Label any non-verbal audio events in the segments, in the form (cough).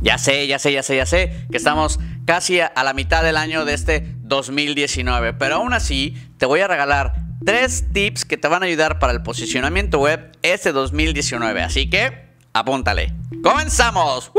Ya sé, ya sé, ya sé, ya sé que estamos casi a la mitad del año de este 2019, pero aún así te voy a regalar tres tips que te van a ayudar para el posicionamiento web este 2019, así que apúntale. ¡Comenzamos!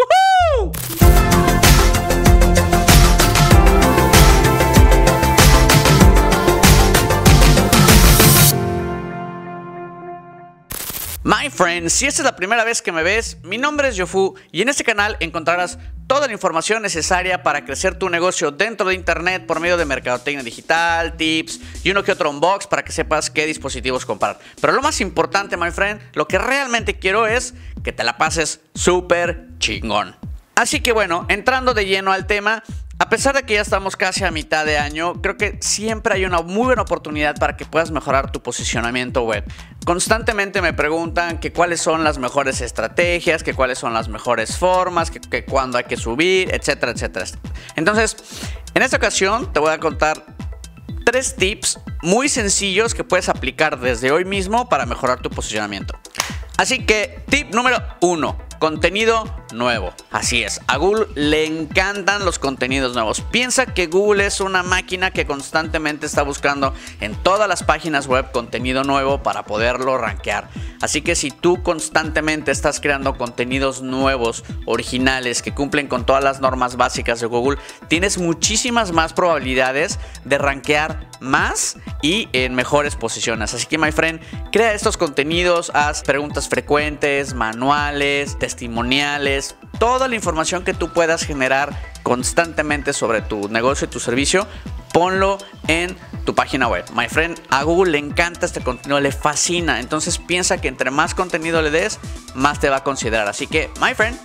My friend, si esta es la primera vez que me ves, mi nombre es Yofu y en este canal encontrarás toda la información necesaria para crecer tu negocio dentro de internet por medio de mercadotecnia digital, tips y uno que otro unbox para que sepas qué dispositivos comprar. Pero lo más importante, my friend, lo que realmente quiero es que te la pases súper chingón. Así que bueno, entrando de lleno al tema, a pesar de que ya estamos casi a mitad de año, creo que siempre hay una muy buena oportunidad para que puedas mejorar tu posicionamiento web. Constantemente me preguntan que cuáles son las mejores estrategias, que cuáles son las mejores formas, que, que cuándo hay que subir, etcétera, etcétera. Entonces, en esta ocasión te voy a contar tres tips muy sencillos que puedes aplicar desde hoy mismo para mejorar tu posicionamiento. Así que, tip número uno Contenido nuevo. Así es, a Google le encantan los contenidos nuevos. Piensa que Google es una máquina que constantemente está buscando en todas las páginas web contenido nuevo para poderlo rankear. Así que si tú constantemente estás creando contenidos nuevos, originales, que cumplen con todas las normas básicas de Google, tienes muchísimas más probabilidades de rankear más y en mejores posiciones. Así que, my friend, crea estos contenidos, haz preguntas frecuentes, manuales, testimoniales, toda la información que tú puedas generar constantemente sobre tu negocio y tu servicio, ponlo en tu página web. My friend, a Google le encanta este contenido, le fascina. Entonces piensa que entre más contenido le des, más te va a considerar. Así que, my friend,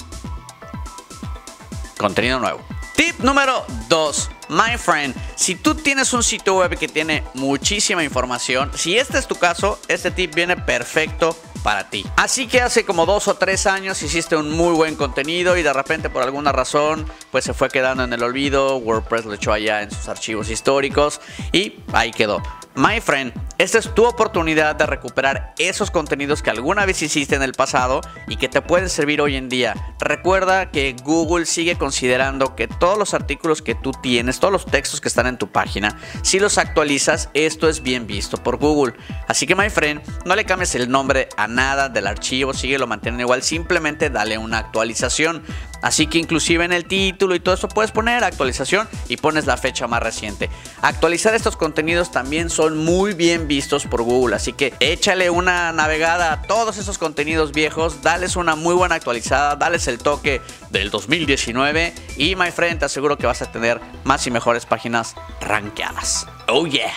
contenido nuevo. Tip número 2. My friend, si tú tienes un sitio web que tiene muchísima información, si este es tu caso, este tip viene perfecto para ti. Así que hace como dos o tres años hiciste un muy buen contenido y de repente por alguna razón pues se fue quedando en el olvido, WordPress lo echó allá en sus archivos históricos y ahí quedó. My friend, esta es tu oportunidad de recuperar esos contenidos que alguna vez hiciste en el pasado y que te pueden servir hoy en día. Recuerda que Google sigue considerando que todos los artículos que tú tienes, todos los textos que están en tu página, si los actualizas, esto es bien visto por Google. Así que, my friend, no le cambies el nombre a nada del archivo, síguelo manteniendo igual, simplemente dale una actualización. Así que inclusive en el título y todo eso puedes poner actualización y pones la fecha más reciente. Actualizar estos contenidos también son muy bien vistos por Google, así que échale una navegada a todos esos contenidos viejos, dales una muy buena actualizada, dales el toque del 2019 y my friend te aseguro que vas a tener más y mejores páginas rankeadas. Oh yeah.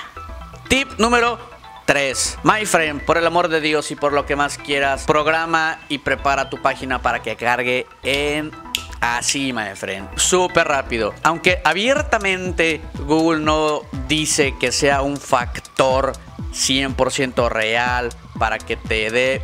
Tip número 3. My friend, por el amor de Dios y por lo que más quieras, programa y prepara tu página para que cargue en Así, my friend. Súper rápido. Aunque abiertamente Google no dice que sea un factor 100% real para que te dé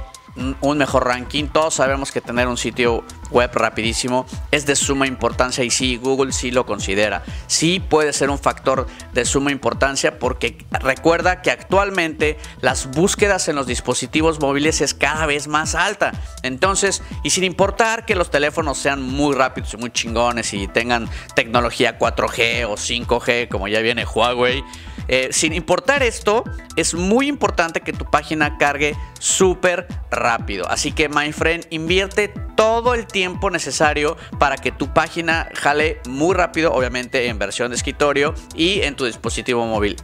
un mejor ranking. Todos sabemos que tener un sitio web rapidísimo es de suma importancia y sí, Google sí lo considera. Sí puede ser un factor de suma importancia porque recuerda que actualmente las búsquedas en los dispositivos móviles es cada vez más alta. Entonces, y sin importar que los teléfonos sean muy rápidos y muy chingones y tengan tecnología 4G o 5G como ya viene Huawei, eh, sin importar esto, es muy importante que tu página cargue súper rápido. Así que, my friend, invierte todo el tiempo necesario para que tu página jale muy rápido, obviamente en versión de escritorio y en tu dispositivo móvil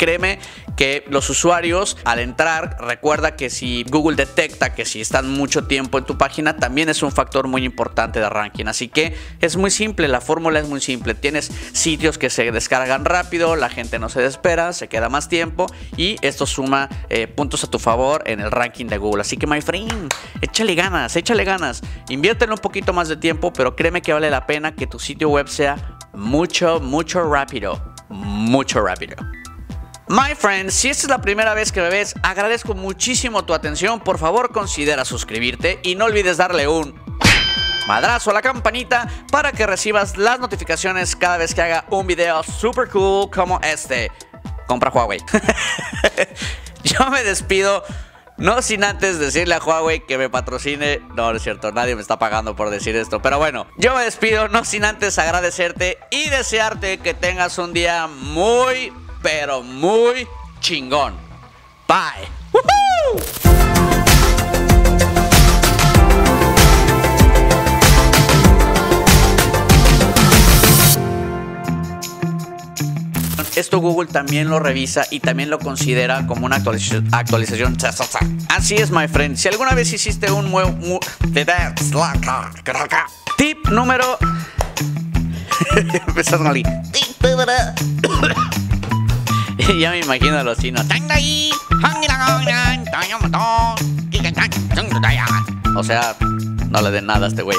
créeme que los usuarios al entrar, recuerda que si Google detecta que si están mucho tiempo en tu página, también es un factor muy importante de ranking. Así que es muy simple, la fórmula es muy simple. Tienes sitios que se descargan rápido, la gente no se espera, se queda más tiempo y esto suma eh, puntos a tu favor en el ranking de Google. Así que, my friend, échale ganas, échale ganas. Inviértelo un poquito más de tiempo, pero créeme que vale la pena que tu sitio web sea mucho, mucho rápido. Mucho rápido. My friend, si esta es la primera vez que me ves, agradezco muchísimo tu atención. Por favor, considera suscribirte y no olvides darle un madrazo a la campanita para que recibas las notificaciones cada vez que haga un video super cool como este. Compra Huawei. (laughs) Yo me despido No sin antes decirle a Huawei que me patrocine. No, no es cierto, nadie me está pagando por decir esto. Pero bueno, yo me despido, no sin antes agradecerte y desearte que tengas un día muy, pero muy chingón. Bye. Esto Google también lo revisa y también lo considera como una actualización. Así es, my friend. Si alguna vez hiciste un nuevo... Tip número... (laughs) Empezás mal. Ya me imagino a los chinos. O sea, no le den nada a este güey.